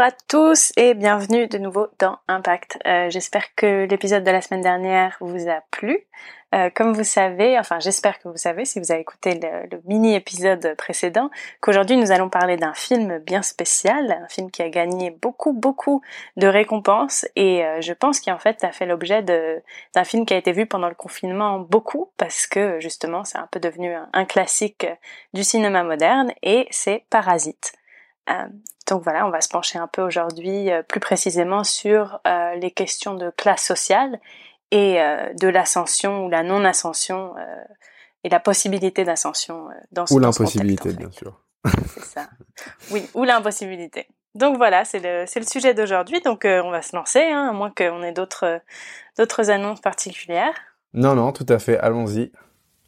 Bonjour à tous et bienvenue de nouveau dans Impact. Euh, j'espère que l'épisode de la semaine dernière vous a plu. Euh, comme vous savez, enfin j'espère que vous savez si vous avez écouté le, mini-épisode précédent, qu'aujourd'hui nous allons parler d'un film bien spécial, un film qui a gagné beaucoup beaucoup de récompenses et euh, je pense qu'en fait a fait l'objet d'un film qui a été vu pendant le confinement beaucoup parce que justement c'est un peu devenu un classique du cinéma moderne et c'est Parasite. Donc voilà, on va se pencher un peu aujourd'hui euh, plus précisément sur euh, les questions de classe sociale et de l'ascension ou la non-ascension et la possibilité d'ascension dans ce Ou l'impossibilité, bien sûr. C'est ça. Oui, ou l'impossibilité. Donc voilà, c'est le, le sujet d'aujourd'hui. Donc on va se lancer, hein, à moins qu'on ait d'autres d'autres annonces particulières. Non, non, tout à fait. Allons-y.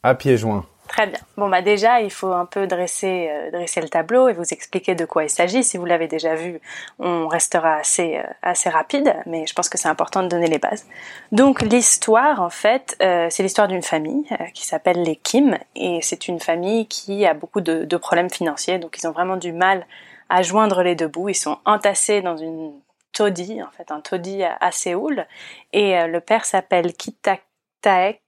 À pieds joints. Très bien. Bon bah déjà, il faut un peu dresser euh, dresser le tableau et vous expliquer de quoi il s'agit. Si vous l'avez déjà vu, on restera assez euh, assez rapide, mais je pense que c'est important de donner les bases. Donc l'histoire, en fait, euh, c'est l'histoire d'une famille qui s'appelle les Kim et c'est une famille qui a beaucoup de, problèmes financiers, donc ils ont vraiment du mal à joindre les deux bouts. Ils sont entassés dans une taudis, en fait, un taudis à, Séoul, et le père s'appelle Kitak Taek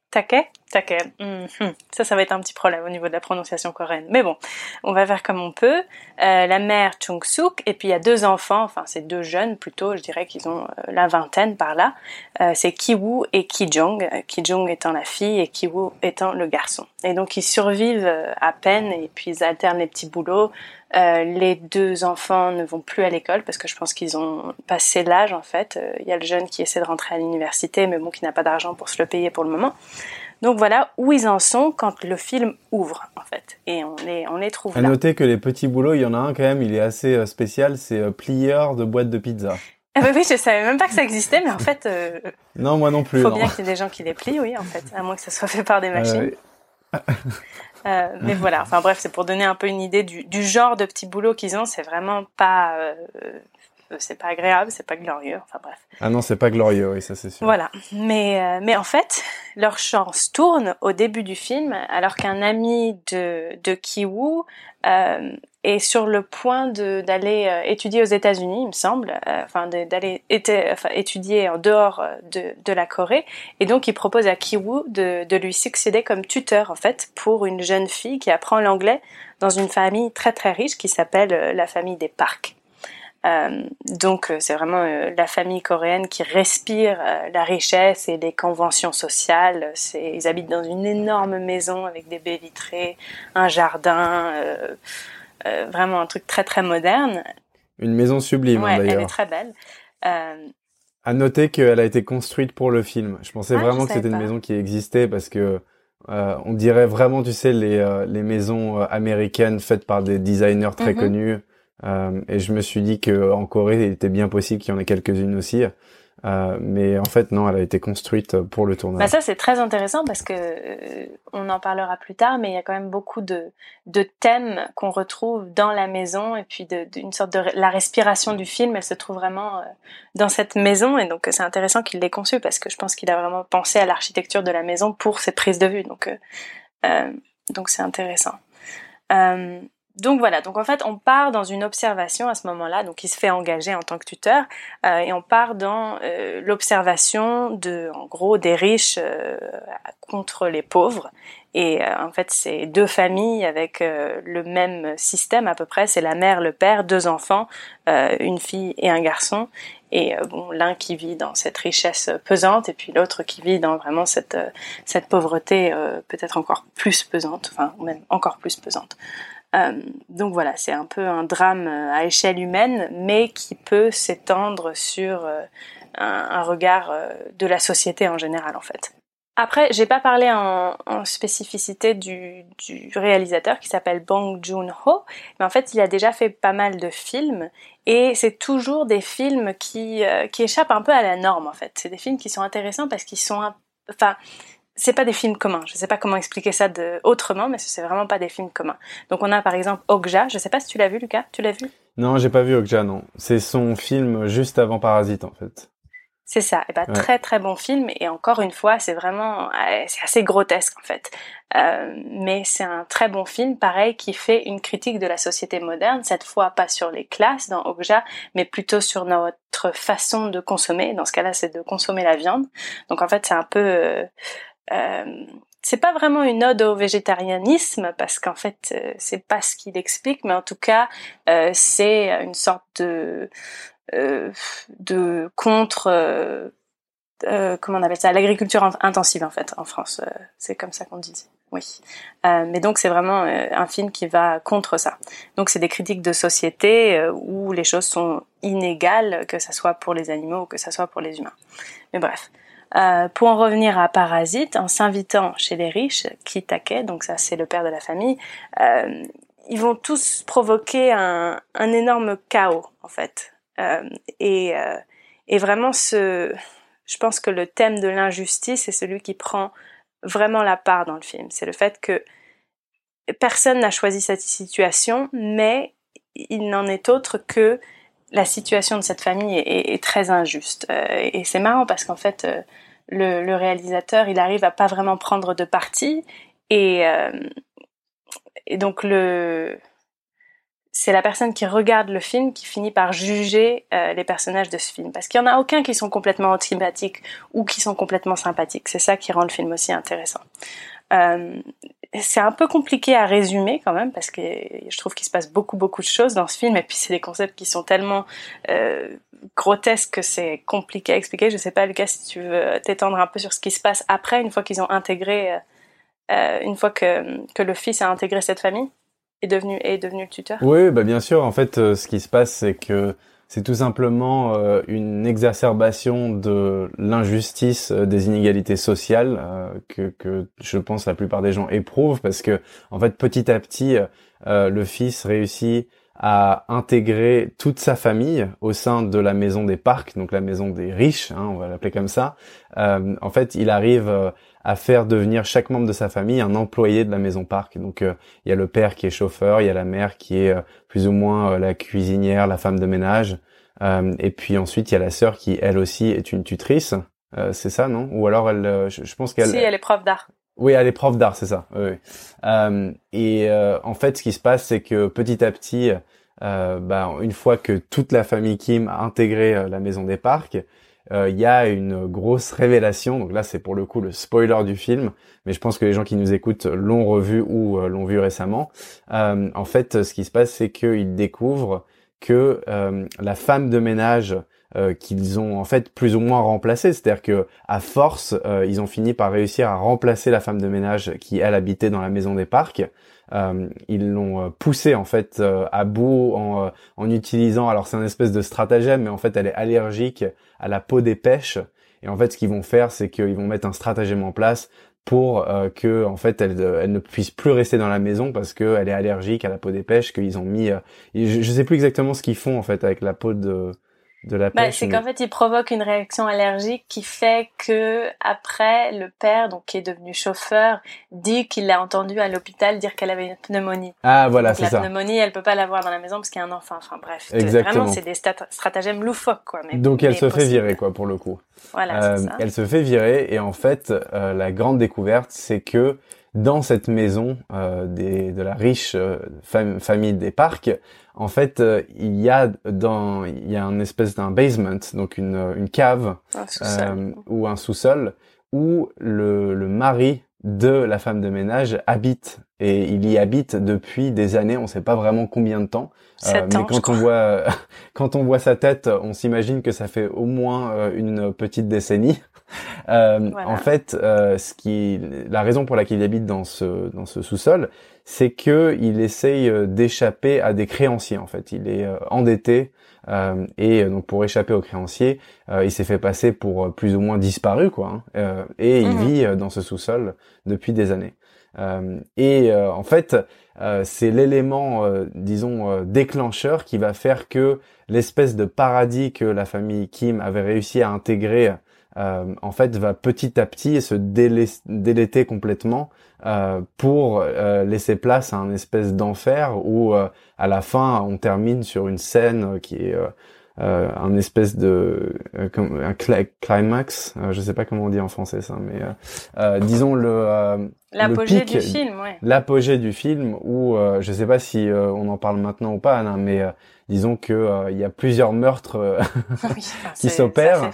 Take. Mhm. Ça, ça va être un petit problème au niveau de la prononciation coréenne. Mais bon, on va faire comme on peut. Euh, la mère Chung Suk, et puis il y a deux enfants, enfin c'est deux jeunes plutôt, je dirais qu'ils ont euh, la vingtaine par là. Euh, c'est Kiwoo et Kijong. Kijong étant la fille et Kiwoo étant le garçon. Et donc ils survivent à peine et puis ils alternent les petits boulots. les deux enfants ne vont plus à l'école parce que je pense qu'ils ont passé l'âge en fait. Il y a le jeune qui essaie de rentrer à l'université mais bon qui n'a pas d'argent pour se le payer pour le moment. Donc voilà où ils en sont quand le film ouvre en fait, et on les on les trouve à noter que les petits boulots, il y en a un quand même, il est assez euh, spécial, c'est euh, plieur de boîtes de pizza. Ah bah oui, je savais même pas que ça existait, mais en fait. Euh, non, moi non plus. Il faut bien qu'il y ait des gens qui les plient, oui, en fait, à moins que ça soit fait par des machines. mais voilà, enfin bref, c'est pour donner un peu une idée du, du genre de petits boulots qu'ils ont. C'est vraiment pas c'est pas agréable, c'est pas glorieux, enfin bref. Ah non, c'est pas glorieux, oui, ça c'est sûr. Voilà, mais euh, mais en fait, leur chance tourne au début du film, alors qu'un ami de de Kiwoo euh, est sur le point de d'aller euh, étudier aux États-Unis, il me semble, enfin d'aller enfin, étudier en dehors de de la Corée, et donc il propose à Kiwoo de de lui succéder comme tuteur en fait pour une jeune fille qui apprend l'anglais dans une famille très très riche qui s'appelle la famille des Parks. Euh, donc euh, c'est vraiment euh, la famille coréenne qui respire la richesse et les conventions sociales. Ils habitent dans une énorme maison avec des baies vitrées, un jardin, vraiment un truc très très moderne. Une maison sublime hein, d'ailleurs. Elle est très belle. À noter qu'elle a été construite pour le film. Je pensais ah, vraiment que c'était une maison qui existait parce que on dirait vraiment, tu sais, les, les maisons américaines faites par des designers très mhm. connus. Euh, et je me suis dit qu'en Corée, il était bien possible qu'il y en ait quelques-unes aussi. Euh, mais en fait, non, elle a été construite pour le tournage. Bah ça, c'est très intéressant parce que euh, on en parlera plus tard, mais il y a quand même beaucoup de, thèmes qu'on retrouve dans la maison et puis d'une sorte de la respiration du film, elle se trouve vraiment dans cette maison et donc c'est intéressant qu'il l'ait conçu parce que je pense qu'il a vraiment pensé à l'architecture de la maison pour cette prise de vue. Donc donc c'est intéressant. Euh, donc voilà, donc en fait on part dans une observation à ce moment-là, donc il se fait engager en tant que tuteur, euh, et on part dans euh, l'observation de, en gros, des riches euh, contre les pauvres. Et en fait c'est deux familles avec le même système à peu près, c'est la mère, le père, deux enfants, une fille et un garçon. Et bon, l'un qui vit dans cette richesse pesante et puis l'autre qui vit dans vraiment cette cette pauvreté peut-être encore plus pesante, enfin même encore plus pesante. Euh, donc voilà, c'est un peu un drame euh, à échelle humaine, mais qui peut s'étendre sur euh, un, regard de la société en général en fait. Après, j'ai pas parlé en, spécificité du, réalisateur qui s'appelle Bong Joon-ho, mais en fait, il a déjà fait pas mal de films et c'est toujours des films qui qui échappent un peu à la norme en fait. C'est des films qui sont intéressants parce qu'ils sont, enfin, c'est pas des films communs. Je sais pas comment expliquer ça de, autrement, mais c'est vraiment pas des films communs. Donc on a par exemple Okja. Je sais pas si tu l'as vu, Lucas. Tu l'as vu? Non, j'ai pas vu Okja. Non, c'est son film juste avant Parasite en fait. C'est ça. Et bah, très très bon film. Et encore une fois, c'est vraiment, c'est assez grotesque en fait. Euh, mais c'est un très bon film, pareil, qui fait une critique de la société moderne. Cette fois, pas sur les classes dans Okja, mais plutôt sur notre façon de consommer. Dans ce cas-là, c'est de consommer la viande. Donc en fait, c'est un peu euh, euh, c'est pas vraiment une ode au végétarianisme parce qu'en fait euh, c'est pas ce qu'il explique mais en tout cas euh, c'est une sorte de euh, contre comment on appelle ça l'agriculture intensive en fait en France c'est comme ça qu'on dit oui. Mais donc c'est vraiment un film qui va contre ça. Donc c'est des critiques de société où les choses sont inégales que ça soit pour les animaux ou que ça soit pour les humains. Mais bref euh, pour en revenir à Parasite, en s'invitant chez les riches, Kitake, donc ça c'est le père de la famille, euh, ils vont tous provoquer un, énorme chaos en fait. Euh, et, et vraiment ce, je pense que le thème de l'injustice est celui qui prend vraiment la part dans le film. C'est le fait que personne n'a choisi cette situation, mais il n'en est autre que la situation de cette famille est, très injuste. Euh, et c'est marrant parce qu'en fait, euh, le, réalisateur, il arrive à pas vraiment prendre de parti. Et, euh, et donc, le, c'est la personne qui regarde le film qui finit par juger les personnages de ce film. Parce qu'il n'y en a aucun qui sont complètement antipathiques ou qui sont complètement sympathiques. C'est ça qui rend le film aussi intéressant. C'est un peu compliqué à résumer quand même parce que je trouve qu'il se passe beaucoup beaucoup de choses dans ce film et puis c'est des concepts qui sont tellement euh, grotesques que c'est compliqué à expliquer. Je sais pas Lucas si tu veux t'étendre un peu sur ce qui se passe après une fois qu'ils ont intégré, euh, euh une fois que, que le fils a intégré cette famille est devenu est devenu le tuteur. Oui, bah bien sûr. En fait, ce qui se passe c'est que c'est tout simplement euh, une exacerbation de l'injustice euh, des inégalités sociales euh, que, que, je pense la plupart des gens éprouvent parce que en fait petit à petit le fils réussit à intégrer toute sa famille au sein de la maison des parcs, donc la maison des riches, hein, on va l'appeler comme ça. en fait, il arrive à faire devenir chaque membre de sa famille un employé de la maison parc. Donc il y a le père qui est chauffeur, il y a la mère qui est plus ou moins la cuisinière, la femme de ménage. Euh, et puis ensuite, il y a la sœur qui, elle aussi, est une tutrice. Euh, c'est ça, non? Ou alors, elle, euh, je, pense qu'elle... Si, elle est prof d'art. Oui, elle est prof d'art, c'est ça. Oui. Euh, et en fait, ce qui se passe, c'est que petit à petit, bah, une fois que toute la famille Kim a intégré la maison des parcs, il y a une grosse révélation. Donc là, c'est pour le coup le spoiler du film, mais je pense que les gens qui nous écoutent l'ont revu ou l'ont vu récemment. en fait, ce qui se passe, c'est qu'ils découvrent que euh, la femme de ménage euh, qu'ils ont en fait plus ou moins remplacée, c'est-à-dire que à force, euh, ils ont fini par réussir à remplacer la femme de ménage qui elle habitait dans la maison des parcs. ils l'ont poussée en fait à bout en, en utilisant, alors c'est un espèce de stratagème, mais en fait elle est allergique à la peau des pêches. Et en fait, ce qu'ils vont faire, c'est qu'ils vont mettre un stratagème en place pour euh, que en fait elle, elle, ne puisse plus rester dans la maison parce qu'elle est allergique à la peau des pêches qu'ils ont mis euh, je, je sais plus exactement ce qu'ils font en fait avec la peau de de la bah, c'est qu'en fait, il provoque une réaction allergique qui fait que après, le père, donc qui est devenu chauffeur, dit qu'il l'a entendu à l'hôpital dire qu'elle avait une pneumonie. Ah voilà, c'est ça. La pneumonie, elle peut pas l'avoir dans la maison parce qu'il y a un enfant. Enfin bref, Exactement. vraiment, c'est des stratagèmes loufoques quoi. Mais, donc elle se fait virer quoi pour le coup. Voilà, euh, Elle se fait virer et en fait, euh, la grande découverte, c'est que dans cette maison euh, des, de la riche euh, famille des parcs, en fait, euh, il y a dans il y a un espèce d'un basement, donc une, une cave euh, ou un sous-sol où le, le mari de la femme de ménage habite et il y habite depuis des années, on ne sait pas vraiment combien de temps. Euh, mais quand on voit quand on voit sa tête, on s'imagine que ça fait au moins euh, une petite décennie. Euh, En fait, euh, ce qui, la raison pour laquelle il habite dans ce dans ce sous-sol, c'est que il essaye euh, d'échapper à des créanciers. En fait, il est endetté euh, et donc pour échapper aux créanciers, il s'est fait passer pour plus ou moins disparu, quoi. Hein, et il mhm. vit dans ce sous-sol depuis des années. Et en fait, c'est l'élément, disons, déclencheur qui va faire que l'espèce de paradis que la famille Kim avait réussi à intégrer euh, en fait va petit à petit se déléter complètement euh, pour euh, laisser place à un espèce d'enfer où à la fin on termine sur une scène qui est euh, un espèce de comme un climax, je sais pas comment on dit en français ça, mais disons le l'apogée du film, ouais. L'apogée du film où je sais pas si on en parle maintenant ou pas, Anna, mais disons que il y a plusieurs meurtres qui s'opèrent.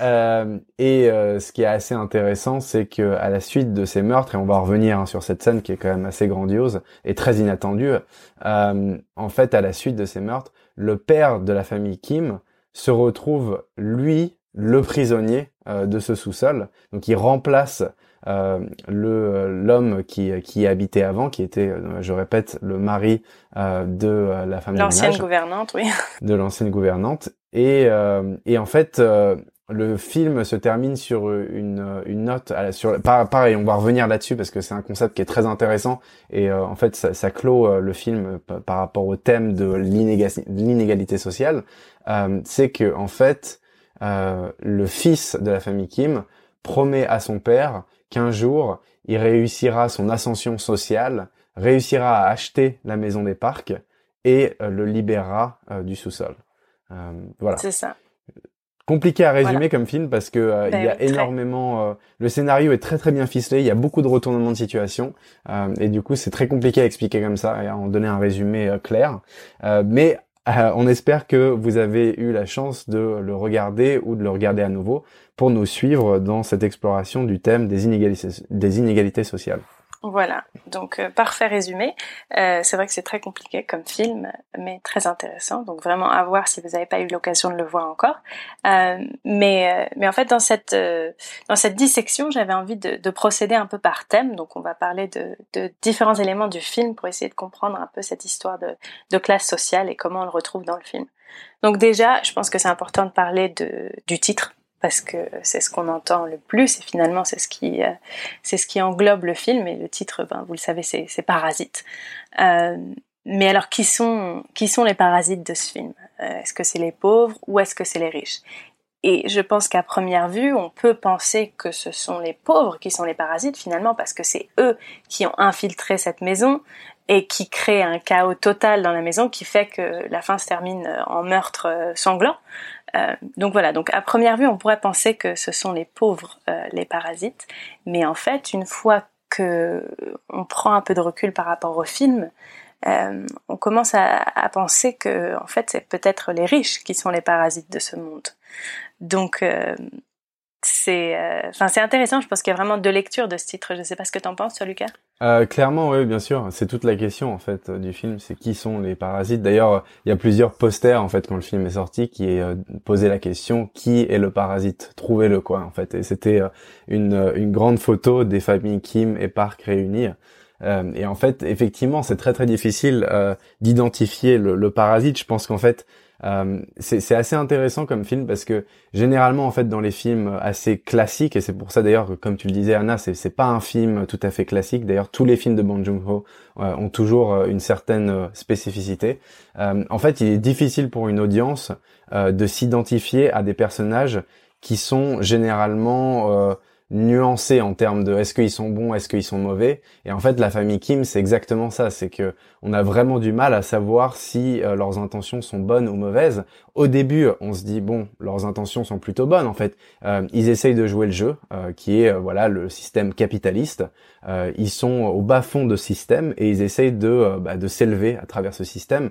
Euh, et euh, ce qui est assez intéressant, c'est que à la suite de ces meurtres, et on va revenir hein, sur cette scène qui est quand même assez grandiose et très inattendue, euh, en fait, à la suite de ces meurtres, le père de la famille Kim se retrouve lui le prisonnier de ce sous-sol. Donc, il remplace le l'homme qui qui habitait avant, qui était, je répète, le mari de la famille. L'ancienne gouvernante, oui. De l'ancienne gouvernante. Et, et en fait, le film se termine sur une, une note sur pareil on va revenir là-dessus parce que c'est un concept qui est très intéressant et euh, en fait ça, clôt euh, le film par rapport au thème de l'inégalité sociale. Euh, c'est que en fait le fils de la famille Kim promet à son père qu'un jour il réussira son ascension sociale réussira à acheter la maison des parcs et le libérera du sous-sol. Voilà. C'est ça compliqué à résumer comme film parce que euh, il y a ben énormément euh, le scénario est très très bien ficelé il y a beaucoup de retournements de situation euh, et du coup c'est très compliqué à expliquer comme ça et à en donner un résumé clair. Mais on espère que vous avez eu la chance de le regarder ou de le regarder à nouveau pour nous suivre dans cette exploration du thème des inégalités, des inégalités sociales. Voilà, donc euh, parfait résumé. Euh, c'est vrai que c'est très compliqué comme film, mais très intéressant. Donc vraiment à voir si vous n'avez pas eu l'occasion de le voir encore. Euh, mais mais en fait dans cette dans cette dissection, j'avais envie de, de, procéder un peu par thème. Donc on va parler de, de, différents éléments du film pour essayer de comprendre un peu cette histoire de, de classe sociale et comment on le retrouve dans le film. Donc déjà, je pense que c'est important de parler de, du titre parce que c'est ce qu'on entend le plus et finalement c'est ce qui euh, c'est ce qui englobe le film et le titre ben vous le savez c'est c'est Parasite. Euh, mais alors qui sont qui sont les parasites de ce film? Euh, est-ce que c'est les pauvres ou est-ce que c'est les riches? Et je pense qu'à première vue on peut penser que ce sont les pauvres qui sont les parasites finalement parce que c'est eux qui ont infiltré cette maison et qui créent un chaos total dans la maison qui fait que la fin se termine en meurtre sanglant. Euh, donc voilà, donc à première vue, on pourrait penser que ce sont les pauvres euh, les parasites, mais en fait, une fois que on prend un peu de recul par rapport au film, euh, on commence à, à, penser que en fait, c'est peut-être les riches qui sont les parasites de ce monde. Donc c'est euh, enfin c'est intéressant je pense qu'il y a vraiment deux lectures de ce titre. Je sais pas ce que tu en penses Lucas. Euh, clairement oui bien sûr. C'est toute la question en fait du film. C'est qui sont les parasites. D'ailleurs il y a plusieurs posters en fait quand le film est sorti qui est euh, posé la question qui est le parasite? Trouvez-le quoi en fait. Et c'était euh, une une grande photo des familles Kim et Park réunies et en fait effectivement c'est très très difficile d'identifier le, parasite. Je pense qu'en fait euh, c'est assez intéressant comme film parce que généralement en fait dans les films assez classiques et c'est pour ça d'ailleurs comme tu le disais Anna c'est pas un film tout à fait classique. D'ailleurs tous les films de Bong Joon-ho euh, ont toujours euh, une certaine spécificité. En fait il est difficile pour une audience de s'identifier à des personnages qui sont généralement nuancés en termes de est-ce qu'ils sont bons, est-ce qu'ils sont mauvais. Et en fait, la famille Kim, c'est exactement ça. C'est que on a vraiment du mal à savoir si euh, leurs intentions sont bonnes ou mauvaises. Au début, on se dit bon, leurs intentions sont plutôt bonnes. En fait, euh, ils essayent de jouer le jeu, euh, qui est voilà le système capitaliste. ils sont au bas fond de système et ils essayent de bah, de s'élever à travers ce système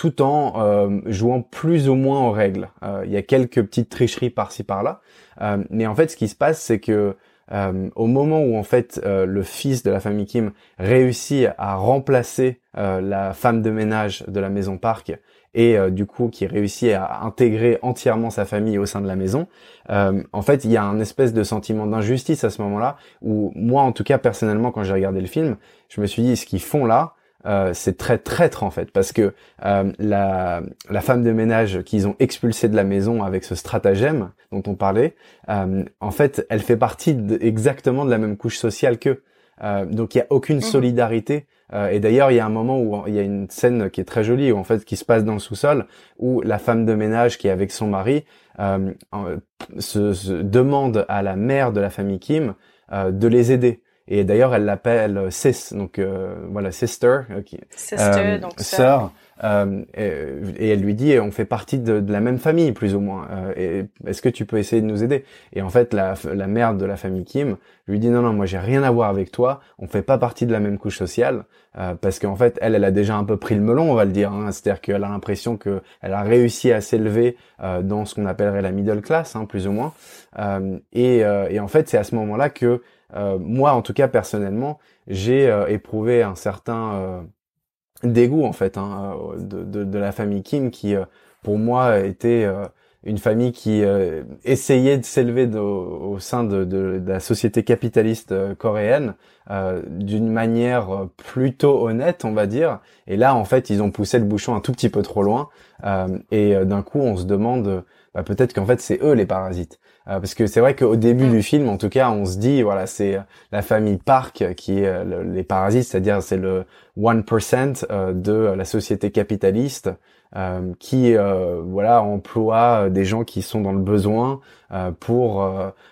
tout en jouant plus ou moins aux règles. Il y a quelques petites tricheries par-ci par-là, euh, mais en fait, ce qui se passe, c'est que euh, au moment où en fait euh, le fils de la famille Kim réussit à remplacer la femme de ménage de la maison Park et du coup qui réussit à intégrer entièrement sa famille au sein de la maison, en fait il y a un espèce de sentiment d'injustice à ce moment-là où moi en tout cas personnellement quand j'ai regardé le film, je me suis dit ce qu'ils font là, euh, c'est très traître en fait parce que euh, la, la, femme de ménage qu'ils ont expulsée de la maison avec ce stratagème dont on parlait, euh, en fait, elle fait partie de, exactement de la même couche sociale qu'eux. donc il y a aucune mhm. solidarité. et d'ailleurs, il y a un moment où il y a une scène qui est très jolie, où, en fait, qui se passe dans le sous-sol, où la femme de ménage qui est avec son mari se, se, demande à la mère de la famille Kim de les aider. Et d'ailleurs, elle l'appelle Sis, donc euh, voilà, sister, sister, donc sœur. Euh, et, elle lui dit, on fait partie de, la même famille, plus ou moins. Euh, Est-ce que tu peux essayer de nous aider? Et en fait, la, la mère de la famille Kim lui dit, non, non, moi j'ai rien à voir avec toi. On fait pas partie de la même couche sociale. Euh, parce qu'en fait, elle, elle a déjà un peu pris le melon, on va le dire. Hein. C'est-à-dire qu'elle a l'impression qu'elle a réussi à s'élever euh, dans ce qu'on appellerait la middle class, hein, plus ou moins. Euh, et, et, en fait, c'est à ce moment-là que moi, en tout cas personnellement, j'ai éprouvé un certain dégoût en fait hein, de, de, de, la famille Kim, qui pour moi était une famille qui euh, essayait de s'élever au, sein de, de, la société capitaliste euh, coréenne euh, d'une manière euh, plutôt honnête, on va dire. Et là, en fait, ils ont poussé le bouchon un tout petit peu trop loin. et d'un coup, on se demande bah, peut-être qu'en fait, c'est eux les parasites. parce que c'est vrai qu'au début du film, en tout cas, on se dit, voilà, c'est la famille Park qui est les parasites, c'est-à-dire c'est le 1% de la société capitaliste. Euh, qui euh, voilà emploie des gens qui sont dans le besoin euh, pour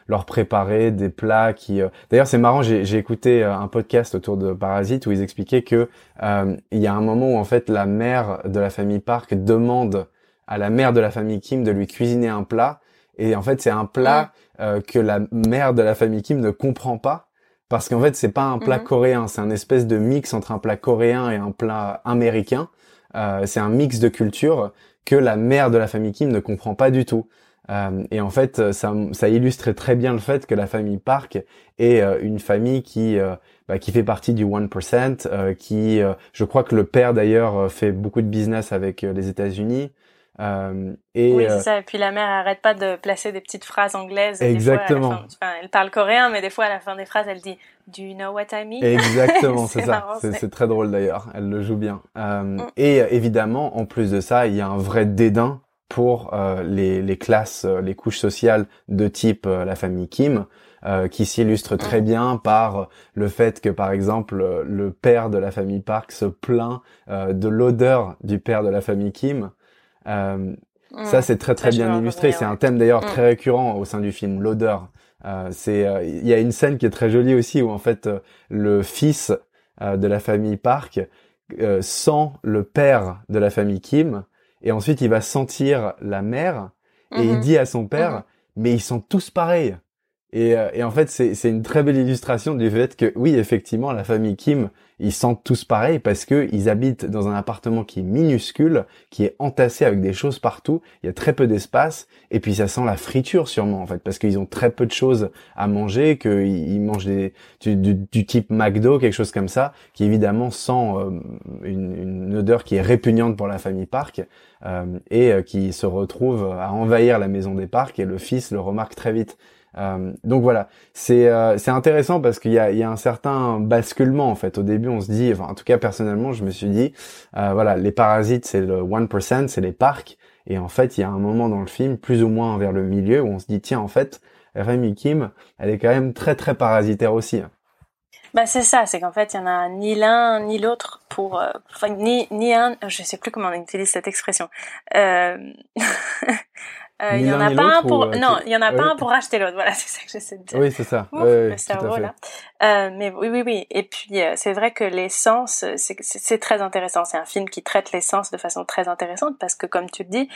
leur préparer des plats qui d'ailleurs c'est marrant j'ai écouté un podcast autour de Parasite où ils expliquaient que il y a un moment où en fait la mère de la famille Park demande à la mère de la famille Kim de lui cuisiner un plat et en fait c'est un plat que la mère de la famille Kim ne comprend pas parce qu'en fait c'est pas un plat mhm. coréen c'est un espèce de mix entre un plat coréen et un plat américain euh, c'est un mix de cultures que la mère de la famille Kim ne comprend pas du tout. Euh, et en fait, ça, ça illustre très bien le fait que la famille Park est euh, une famille qui bah, qui fait partie du 1%, qui, je crois que le père d'ailleurs fait beaucoup de business avec les États-Unis. Euh, et, oui, c'est ça. Et puis la mère arrête pas de placer des petites phrases anglaises. Exactement. enfin, elle parle coréen, mais des fois à la fin des phrases, elle dit Do you know what I mean Exactement, c'est ça. C'est très drôle d'ailleurs. Elle le joue bien. Euh, mm. Et évidemment, en plus de ça, il y a un vrai dédain pour euh, les, les, classes, euh, les couches sociales de type euh, la famille Kim. Euh, qui s'illustre très mm. bien par le fait que, par exemple, le père de la famille Park se plaint de l'odeur du père de la famille Kim, euh, ça, c'est très très bien illustré. C'est un thème d'ailleurs très récurrent au sein du film, l'odeur. Euh, c'est, euh, il y a une scène qui est très jolie aussi où en fait le fils de la famille Park sent le père de la famille Kim et ensuite il va sentir la mère et il mm-hmm. dit à son père, mm-hmm. mais ils sont tous pareils. Et, et en fait, c'est une très belle illustration du fait que oui, effectivement, la famille Kim ils sentent tous pareil parce que ils habitent dans un appartement qui est minuscule, qui est entassé avec des choses partout. Il y a très peu d'espace et puis ça sent la friture sûrement en fait parce qu'ils ont très peu de choses à manger, qu'ils mangent des du, type McDo, quelque chose comme ça, qui évidemment sent euh, une, une, odeur qui est répugnante pour la famille Park euh, et euh, qui se retrouve à envahir la maison des Parks et le fils le remarque très vite. Euh, donc voilà, c'est euh, intéressant parce qu'il y a, il y a un certain basculement en fait. Au début, on se dit, enfin en tout cas personnellement, je me suis dit, euh, voilà, les parasites c'est le 1%, c'est les parcs. Et en fait, il y a un moment dans le film, plus ou moins vers le milieu, où on se dit, tiens, en fait, Remy Kim, elle est quand même très très parasitaire aussi. Bah c'est ça, c'est qu'en fait il y en a ni l'un ni l'autre pour, enfin ni ni un, je sais plus comment on utilise cette expression. Euh... Euh, il y en a pas un pour euh, non, il y en a pas un pour racheter l'autre. Voilà, c'est ça que j'essaie de dire. Oui, c'est ça. le cerveau là. Euh, mais oui, oui, oui. Et puis euh, c'est vrai que l'essence, c'est très intéressant. C'est un film qui traite l'essence de façon très intéressante parce que, comme tu le dis,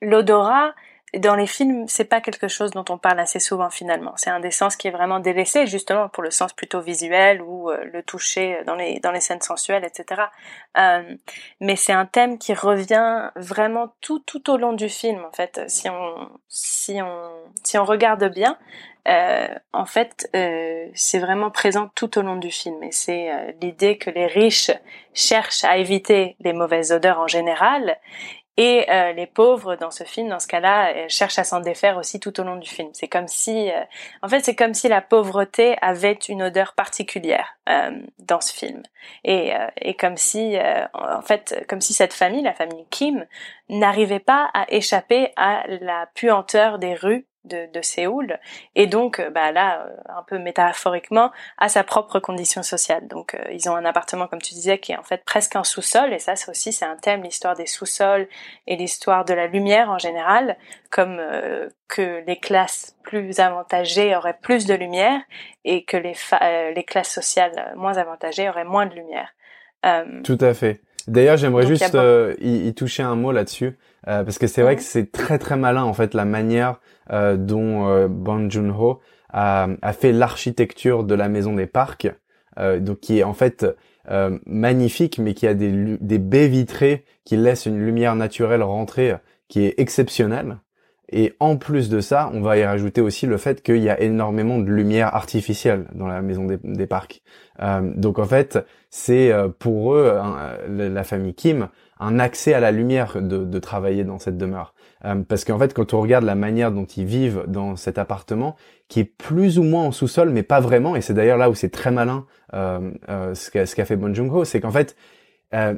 l'odorat dans les films, c'est pas quelque chose dont on parle assez souvent finalement. C'est un des sens qui est vraiment délaissé justement pour le sens plutôt visuel ou euh, le toucher dans les dans les scènes sensuelles, etc. Euh, mais c'est un thème qui revient vraiment tout tout au long du film en fait. Si on si on si on regarde bien, euh, en fait, euh, c'est vraiment présent tout au long du film. Et c'est euh, l'idée que les riches cherchent à éviter les mauvaises odeurs en général et euh, les pauvres dans ce film, dans ce cas-là, euh, cherchent à s'en défaire aussi tout au long du film. C'est comme si, euh, en fait, c'est comme si la pauvreté avait une odeur particulière dans ce film, et, et comme si, en fait, comme si cette famille, la famille Kim, n'arrivait pas à échapper à la puanteur des rues de, Séoul. Et donc euh, bah là euh, un peu métaphoriquement à sa propre condition sociale. Donc euh, ils ont un appartement comme tu disais qui est en fait presque un sous-sol. Et ça c'est aussi c'est un thème l'histoire des sous-sols et l'histoire de la lumière en général comme que les classes plus avantagées auraient plus de lumière et que les les classes sociales moins avantagées auraient moins de lumière. Tout à fait D'ailleurs, j'aimerais juste y, toucher un mot là-dessus parce que c'est vrai que c'est très très malin en fait la manière dont Bong Joon-ho a, a, fait l'architecture de la maison des parcs, donc qui est en fait euh, magnifique, mais qui a des, des baies vitrées qui laissent une lumière naturelle rentrer, qui est exceptionnelle. Et en plus de ça, on va y rajouter aussi le fait qu'il y a énormément de lumière artificielle dans la maison des, parcs. Euh, donc en fait, c'est euh, pour eux, la famille Kim, un accès à la lumière de, travailler dans cette demeure. Euh, parce qu'en fait, quand on regarde la manière dont ils vivent dans cet appartement, qui est plus ou moins en sous-sol, mais pas vraiment, et c'est d'ailleurs là où c'est très malin ce qu'a fait Bon c'est qu'en fait,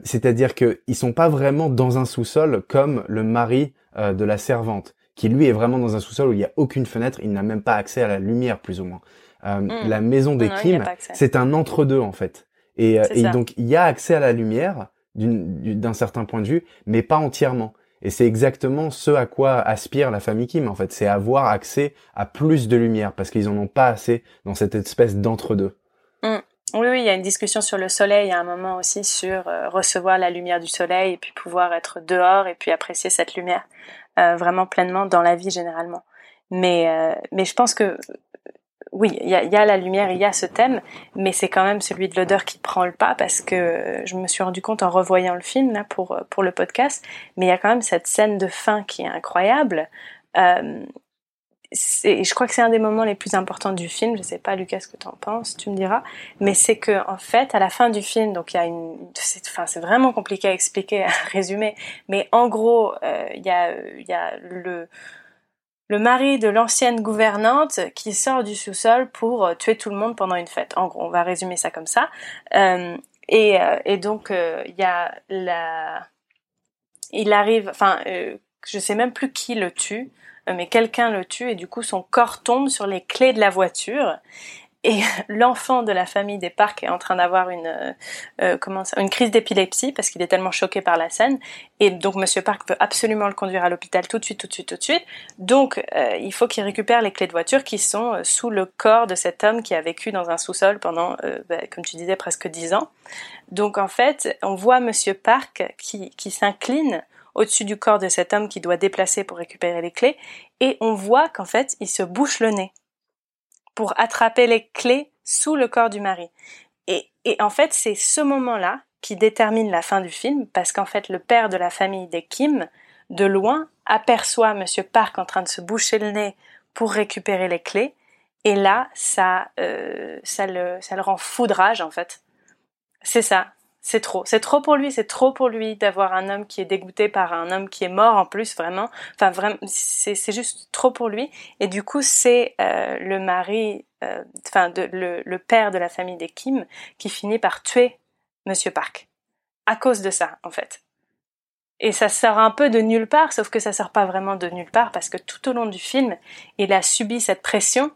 c'est-à-dire qu'ils sont pas vraiment dans un sous-sol comme le mari de la servante, qui lui est vraiment dans un sous-sol où il n'y a aucune fenêtre, il n'a même pas accès à la lumière plus ou moins. Hmm. La maison des Kim, c'est un entre-deux en fait. Et, et donc il y a accès à la lumière d'un certain point de vue, mais pas entièrement. Et c'est exactement ce à quoi aspire la famille Kim, en fait. C'est avoir accès à plus de lumière, parce qu'ils en ont pas assez dans cette espèce d'entre-deux. Mm. Oui, oui, il y a une discussion sur le soleil à un moment aussi, sur euh, recevoir la lumière du soleil et puis pouvoir être dehors et puis apprécier cette lumière euh, vraiment pleinement dans la vie généralement. Mais, euh, mais je pense que oui, il y a, la lumière, il y a ce thème, mais c'est quand même celui de l'odeur qui prend le pas parce que je me suis rendu compte en revoyant le film là pour pour le podcast, mais il y a quand même cette scène de fin qui est incroyable. Euh, je crois que c'est un des moments les plus importants du film. Je sais pas, Lucas, ce que tu en penses, tu me diras. Mais c'est que en fait, à la fin du film, donc il y a une, enfin, c'est vraiment compliqué à expliquer, à résumer. Mais en gros, euh, il y a, il y a le le mari de l'ancienne gouvernante qui sort du sous-sol pour euh, tuer tout le monde pendant une fête. En gros, on va résumer ça comme ça. Et, euh, et, donc, il y a la... Il arrive... Enfin, je sais même plus qui le tue, mais quelqu'un le tue et du coup, son corps tombe sur les clés de la voiture. Et l'enfant de la famille des parcs est en train d'avoir une euh, euh, une crise d'épilepsie parce qu'il est tellement choqué par la scène. Et donc Monsieur Park veut absolument le conduire à l'hôpital tout de suite tout de suite tout de suite. Donc euh, il faut qu'il récupère les clés de voiture qui sont sous le corps de cet homme qui a vécu dans un sous-sol pendant bah, comme tu disais presque dix ans. Donc en fait on voit Monsieur Park qui s'incline au-dessus du corps de cet homme qui doit déplacer pour récupérer les clés et on voit qu'en fait il se bouche le nez pour attraper les clés sous le corps du mari. Et, en fait, c'est ce moment-là qui détermine la fin du film, parce qu'en fait, le père de la famille des Kim, de loin, aperçoit Monsieur Park en train de se boucher le nez pour récupérer les clés, et là, ça, euh, le, ça le rend foudrage, en fait. C'est ça c'est trop. C'est trop pour lui, c'est trop pour lui d'avoir un homme qui est dégoûté par un homme qui est mort en plus, vraiment. Enfin, vraiment, c'est juste trop pour lui. Et du coup, c'est euh, le mari, euh, enfin, le, père de la famille des Kim qui finit par tuer Monsieur Park. À cause de ça, en fait. Et ça sort un peu de nulle part, sauf que ça sort pas vraiment de nulle part parce que tout au long du film, il a subi cette pression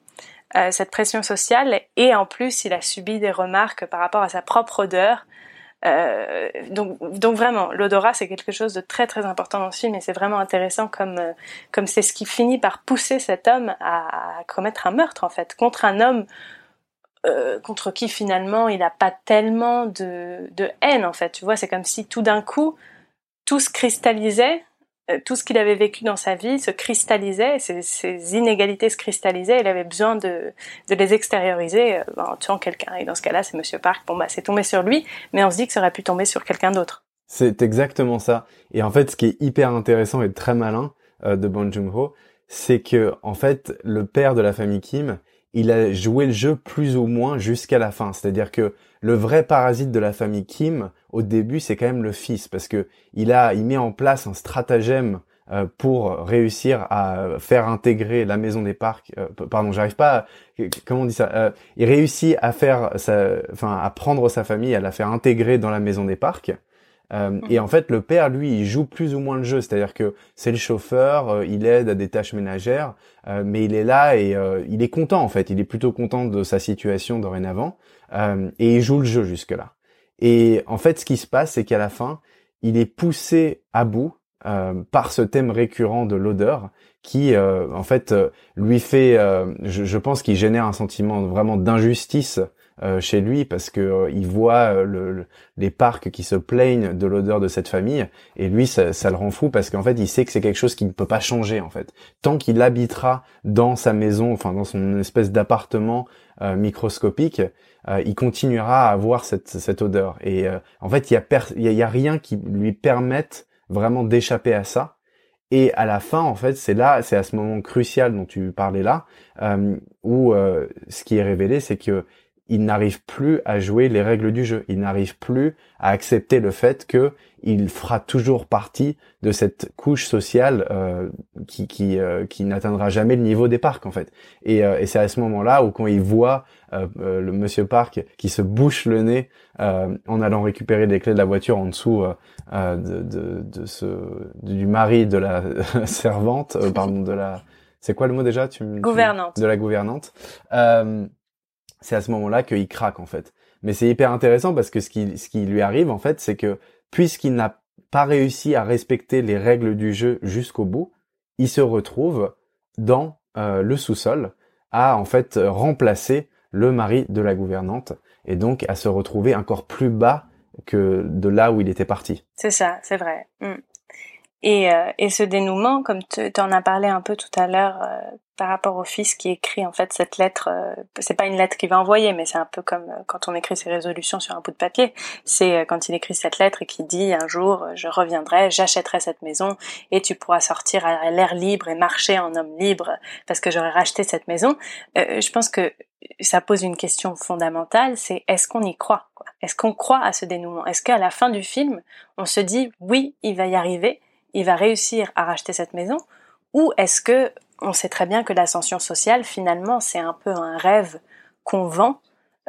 euh, cette pression sociale et en plus il a subi des remarques par rapport à sa propre odeur euh, donc, donc vraiment, l'odorat c'est quelque chose de très très important dans ce film et c'est vraiment intéressant comme euh, comme c'est ce qui finit par pousser cet homme à, à commettre un meurtre en fait contre un homme euh, contre qui finalement il n'a pas tellement de, de haine en fait. Tu vois, c'est comme si tout d'un coup tout se cristallisait tout ce qu'il avait vécu dans sa vie se cristallisait, ses, inégalités se cristallisaient, il avait besoin de, les extérioriser euh, en tuant quelqu'un. Et dans ce cas-là, c'est Monsieur Park. Bon, bah, c'est tombé sur lui, mais on se dit que ça aurait pu tomber sur quelqu'un d'autre. C'est exactement ça. Et en fait, ce qui est hyper intéressant et très malin euh, de Bong Joon-ho, c'est que en fait, le père de la famille Kim, il a joué le jeu plus ou moins jusqu'à la fin. C'est-à-dire que le vrai parasite de la famille Kim, au début, c'est quand même le fils, parce que il a, il met en place un stratagème euh, pour réussir à faire intégrer la maison des parcs. Euh, pardon, j'arrive pas. À, comment on dit ça euh, Il réussit à faire, sa, enfin, à prendre sa famille, à la faire intégrer dans la maison des parcs. Euh, et en fait, le père, lui, il joue plus ou moins le jeu, c'est-à-dire que c'est le chauffeur, il aide à des tâches ménagères, mais il est là et il est content en fait, il est plutôt content de sa situation dorénavant, et il joue le jeu jusque-là. Et en fait, ce qui se passe, c'est qu'à la fin, il est poussé à bout par ce thème récurrent de l'odeur, qui en fait lui fait, je, je, pense qu'il génère un sentiment vraiment d'injustice chez lui parce que il voit le, les parcs qui se plaignent de l'odeur de cette famille et lui ça, ça le rend fou parce qu'en fait il sait que c'est quelque chose qui ne peut pas changer en fait. Tant qu'il habitera dans sa maison enfin dans son espèce d'appartement microscopique il continuera à avoir cette, cette odeur et en fait il y a, y a rien qui lui permette vraiment d'échapper à ça et à la fin, en fait, c'est là, c'est à ce moment crucial dont tu parlais là, euh, où euh, ce qui est révélé, c'est que il n'arrive plus à jouer les règles du jeu. Il n'arrive plus à accepter le fait que il fera toujours partie de cette couche sociale euh, qui qui, euh, qui n'atteindra jamais le niveau des parcs en fait. Et, euh, et c'est à ce moment-là où quand il voit le Monsieur Park qui se bouche le nez en allant récupérer les clés de la voiture en dessous de, de, de, ce du mari de la servante, pardon de la c'est quoi le mot déjà? Tu gouvernante de la gouvernante c'est à ce moment-là qu'il craque en fait. Mais c'est hyper intéressant parce que ce qui, ce qui lui arrive en fait, c'est que puisqu'il n'a pas réussi à respecter les règles du jeu jusqu'au bout, il se retrouve dans euh, le sous-sol à en fait remplacer le mari de la gouvernante et donc à se retrouver encore plus bas que de là où il était parti. C'est ça, c'est vrai. Mm. Et, euh, et ce dénouement, comme tu en as parlé un peu tout à l'heure euh, par rapport au fils qui écrit en fait cette lettre, euh, c'est pas une lettre qu'il va envoyer, mais c'est un peu comme quand on écrit ses résolutions sur un bout de papier. C'est quand il écrit cette lettre et qu'il dit un jour je reviendrai, j'achèterai cette maison et tu pourras sortir à l'air libre et marcher en homme libre parce que j'aurai racheté cette maison. je pense que ça pose une question fondamentale, c'est est-ce qu'on y croit Est-ce qu'on croit à ce dénouement? Est-ce qu'à la fin du film, on se dit oui, il va y arriver il va réussir à racheter cette maison ou est-ce que on sait très bien que l'ascension sociale finalement c'est un peu un rêve qu'on vend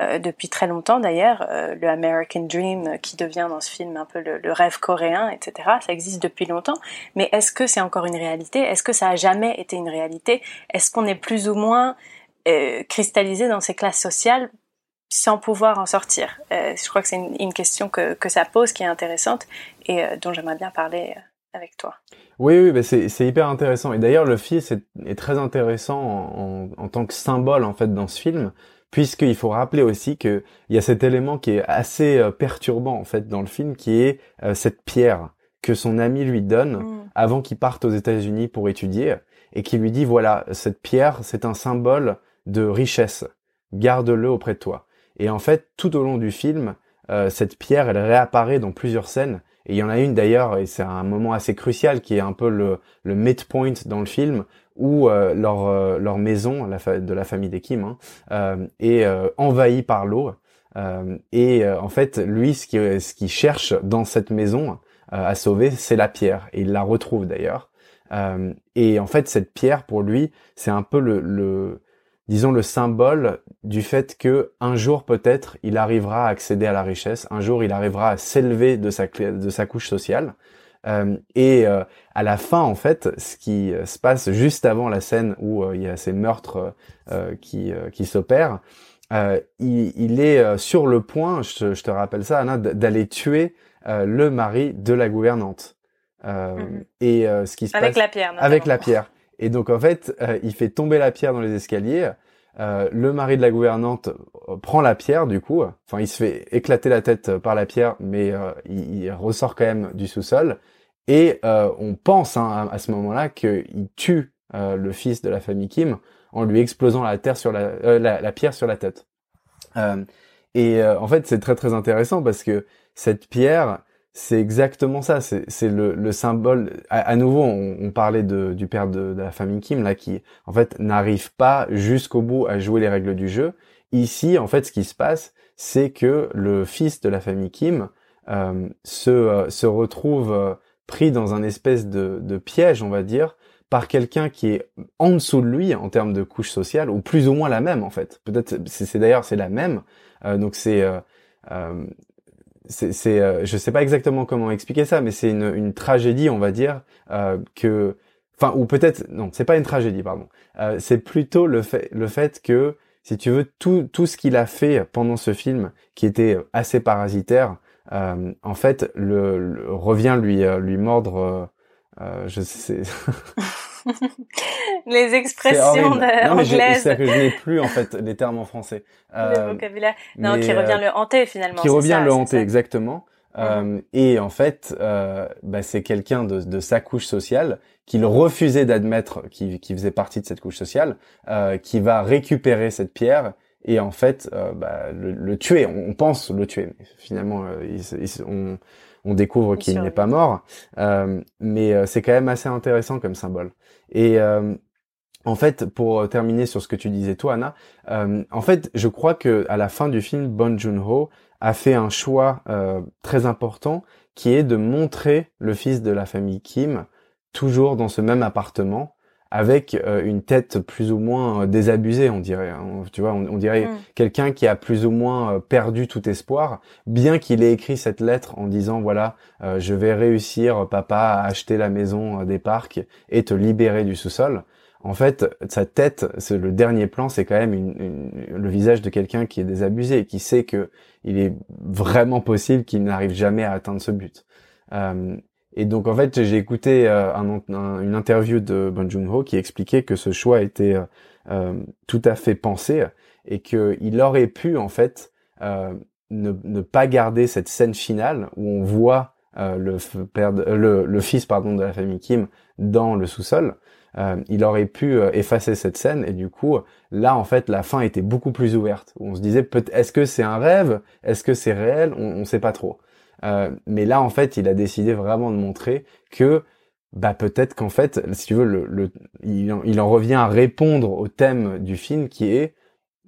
euh, depuis très longtemps d'ailleurs, euh, le American Dream qui devient dans ce film un peu le, rêve coréen, etc. Ça existe depuis longtemps, mais est-ce que c'est encore une réalité? Est-ce que ça a jamais été une réalité? Est-ce qu'on est plus ou moins euh, cristallisé dans ces classes sociales sans pouvoir en sortir? Je crois que c'est une, question que, que, ça pose qui est intéressante et dont j'aimerais bien parler avec toi. Oui, oui, bah, c'est, hyper intéressant. Et d'ailleurs, le fils est, est très intéressant en, en, tant que symbole en fait dans ce film, puisqu'il faut rappeler aussi qu'il y a cet élément qui est assez euh, perturbant en fait dans le film, qui est euh, cette pierre que son ami lui donne mm. avant qu'il parte aux États-Unis pour étudier, et qui lui dit voilà, cette pierre, c'est un symbole de richesse. Garde-le auprès de toi. Et en fait, tout au long du film, euh, cette pierre, elle réapparaît dans plusieurs scènes et il y en a une d'ailleurs, et c'est un moment assez crucial qui est un peu le, le midpoint dans le film, où euh, leur, euh, leur maison la de la famille des Kim hein, euh, est envahie par l'eau. et en fait, lui, ce qu'il ce qui cherche dans cette maison à sauver, c'est la pierre. Et il la retrouve d'ailleurs. et en fait, cette pierre, pour lui, c'est un peu le, le disons le symbole du fait que un jour peut-être il arrivera à accéder à la richesse, un jour il arrivera à s'élever de sa de sa couche sociale. Euh, et euh, à la fin, en fait, ce qui se passe juste avant la scène où euh, il y a ces meurtres qui, qui s'opèrent, il, il, est sur le point, je, je te rappelle ça, Anna, d'aller tuer le mari de la gouvernante. Mm-hmm. Et ce qui se avec la pierre. Avec la pierre. Et donc en fait, euh, il fait tomber la pierre dans les escaliers. Euh, le mari de la gouvernante euh, prend la pierre du coup. Enfin, il se fait éclater la tête par la pierre, mais il, ressort quand même du sous-sol. Et on pense hein, à, ce moment-là qu'il tue le fils de la famille Kim en lui explosant la, terre sur la, la, pierre sur la tête. et en fait, c'est très très intéressant parce que cette pierre, c'est exactement ça. C'est le, le, symbole. À, nouveau, on, parlait de, du père de, la famille Kim là, qui en fait n'arrive pas jusqu'au bout à jouer les règles du jeu. Ici, en fait, ce qui se passe, c'est que le fils de la famille Kim euh, se, euh, se retrouve euh, pris dans un espèce de, de piège, on va dire, par quelqu'un qui est en dessous de lui en termes de couche sociale, ou plus ou moins la même en fait. Peut-être, c'est d'ailleurs c'est la même. donc c'est c'est, euh, je sais pas exactement comment expliquer ça, mais c'est une, une tragédie, on va dire, euh, que, enfin, ou peut-être, non, c'est pas une tragédie, pardon. Euh, c'est plutôt le fait, le fait que, si tu veux, tout, tout ce qu'il a fait pendant ce film, qui était assez parasitaire, euh, en fait, le, revient lui, euh, lui mordre. je sais. les expressions anglaises. C'est que je n'ai plus en fait les termes en français. le vocabulaire. Non, qui revient le hanter finalement. Qui revient le hanter exactement. Euh, et en fait, euh, bah, c'est quelqu'un de, de, sa couche sociale qu'il refusait d'admettre qu'il faisait partie de cette couche sociale, euh, qui va récupérer cette pierre et en fait euh, bah, le, le, tuer. On, pense le tuer, mais finalement euh, on, on, découvre qu'il n'est pas mort. Euh, mais c'est quand même assez intéressant comme symbole. Et en fait, pour terminer sur ce que tu disais toi, Anna, en fait, je crois que à la fin du film, Bon Joon-ho a fait un choix euh, très important qui est de montrer le fils de la famille Kim toujours dans ce même appartement avec euh, une tête plus ou moins euh, désabusée, on dirait. Hein. tu vois, on, dirait mm. quelqu'un qui a plus ou moins perdu tout espoir, bien qu'il ait écrit cette lettre en disant voilà, je vais réussir, papa, à acheter la maison des parcs et te libérer du sous-sol en fait, sa tête, c'est le dernier plan, c'est quand même une, le visage de quelqu'un qui est désabusé et qui sait que il est vraiment possible qu'il n'arrive jamais à atteindre ce but. Euh, et donc en fait, j'ai écouté euh, une interview de Bon Joon-ho qui expliquait que ce choix était euh, tout à fait pensé et qu'il aurait pu en fait ne, pas garder cette scène finale où on voit le, fils pardon de la famille Kim dans le sous-sol. Euh, il aurait pu euh, effacer cette scène et du coup là en fait la fin était beaucoup plus ouverte. On se disait peut est-ce que c'est un rêve? Est-ce que c'est réel? On, on sait pas trop euh, mais là en fait il a décidé vraiment de montrer que bah peut-être qu'en fait si tu veux le, il, il, en revient à répondre au thème du film qui est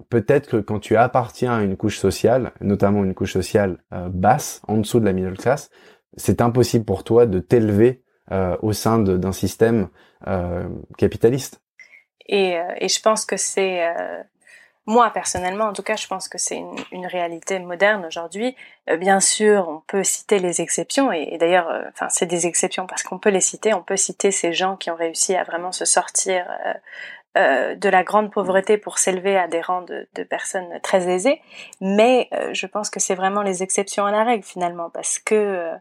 peut-être que quand tu appartiens à une couche sociale notamment une couche sociale basse en dessous de la middle class c'est impossible pour toi de t'élever euh, au sein d'un système euh, capitaliste. Et, euh, et, je pense que c'est moi personnellement, en tout cas, je pense que c'est une, réalité moderne aujourd'hui. bien sûr, on peut citer les exceptions, et, d'ailleurs, enfin, c'est des exceptions parce qu'on peut les citer. On peut citer ces gens qui ont réussi à vraiment se sortir euh, de la grande pauvreté pour s'élever à des rangs de, de, personnes très aisées. Mais je pense que c'est vraiment les exceptions à la règle finalement, parce que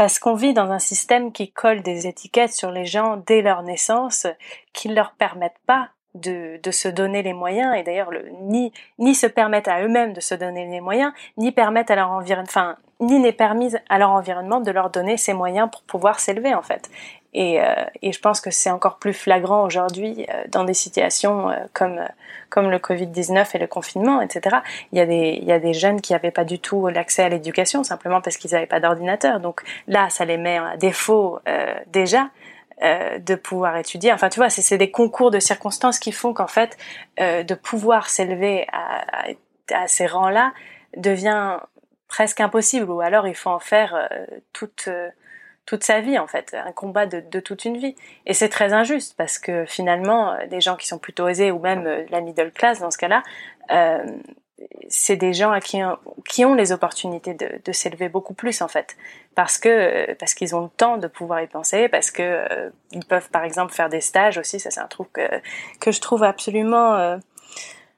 parce qu'on vit dans un système qui colle des étiquettes sur les gens dès leur naissance, qui ne leur permettent pas de, de, se donner les moyens et d'ailleurs ni ni se permettent à eux-mêmes de se donner les moyens ni permettent à leur environnement enfin ni n'est permise à leur environnement de leur donner ces moyens pour pouvoir s'élever en fait et, euh, et, je pense que c'est encore plus flagrant aujourd'hui euh, dans des situations euh, comme comme le Covid-19 et le confinement, etc. Il y a des il y a des jeunes qui n'avaient pas du tout l'accès à l'éducation simplement parce qu'ils n'avaient pas d'ordinateur. Donc là, ça les met à défaut déjà. De pouvoir étudier. Enfin, tu vois, c'est des concours de circonstances qui font qu'en fait, de pouvoir s'élever à, à, à, ces rangs-là devient presque impossible. Ou alors, il faut en faire toute toute sa vie en fait, un combat de, de toute une vie. Et c'est très injuste parce que finalement, euh, des gens qui sont plutôt aisés ou même euh, la middle class dans ce cas-là, euh, c'est des gens à qui, qui ont les opportunités de, de s'élever beaucoup plus en fait, parce que euh, parce qu'ils ont le temps de pouvoir y penser, parce que ils peuvent par exemple faire des stages aussi. Ça c'est un truc que que je trouve absolument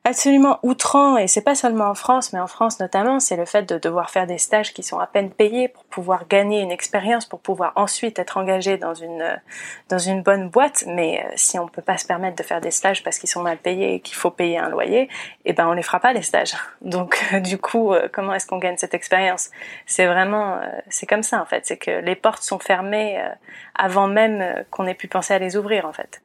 absolument outrant, et c'est pas seulement en France, mais en France notamment, c'est le fait de devoir faire des stages qui sont à peine payés pour pouvoir gagner une expérience, pour pouvoir ensuite être engagé dans une dans une bonne boîte. Mais euh, si on peut pas se permettre de faire des stages parce qu'ils sont mal payés et qu'il faut payer un loyer, eh ben on les fera pas les stages. Donc du coup, euh, comment est-ce qu'on gagne cette expérience? C'est vraiment euh, c'est comme ça en fait, c'est que les portes sont fermées avant même qu'on ait pu penser à les ouvrir en fait.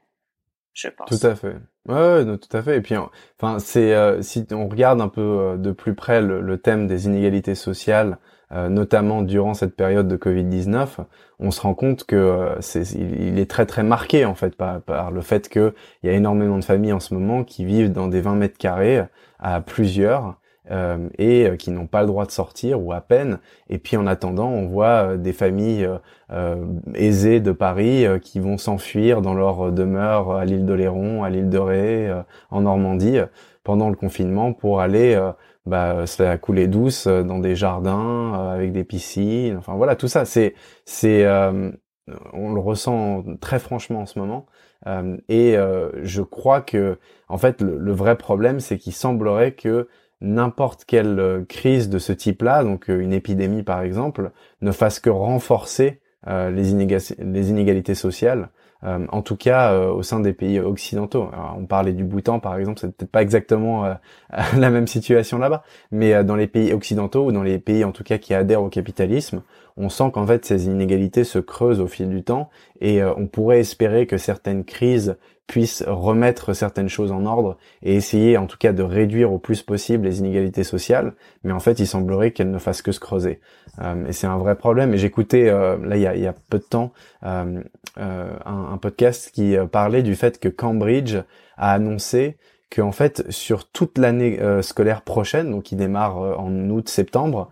Je pense. Tout à fait. Ouais, non, tout à fait. Et puis, enfin, c'est euh, si on regarde un peu euh, de plus près le, thème des inégalités sociales, euh, notamment durant cette période de Covid-19, on se rend compte que c'est, il, est très très marqué en fait par, par le fait qu'il y a énormément de familles en ce moment qui vivent dans des 20 mètres carrés à plusieurs euh, et euh, qui n'ont pas le droit de sortir ou à peine. Et puis en attendant, on voit euh, des familles aisées de Paris qui vont s'enfuir dans leur demeure à l'île de Léron, à l'île de Ré, en Normandie, pendant le confinement pour aller bah, se faire couler douce dans des jardins avec des piscines. Enfin voilà, tout ça, c'est c'est on le ressent très franchement en ce moment. et je crois que en fait le, le vrai problème, c'est qu'il semblerait que n'importe quelle euh, crise de ce type-là, donc euh, une épidémie par exemple, ne fasse que renforcer euh, les, inégalités sociales en tout cas au sein des pays occidentaux. on parlait du Bhoutan par exemple, c'est peut-être pas exactement la même situation là-bas, mais dans les pays occidentaux ou dans les pays en tout cas qui adhèrent au capitalisme, on sent qu'en fait ces inégalités se creusent au fil du temps et on pourrait espérer que certaines crises puisse remettre certaines choses en ordre et essayer en tout cas de réduire au plus possible les inégalités sociales, mais en fait il semblerait qu'elles ne fassent que se creuser. Euh, et c'est un vrai problème. Et j'écoutais euh, là il y, a, peu de temps euh, un, podcast qui parlait du fait que Cambridge a annoncé que en fait sur toute l'année scolaire prochaine, donc qui démarre en août-septembre,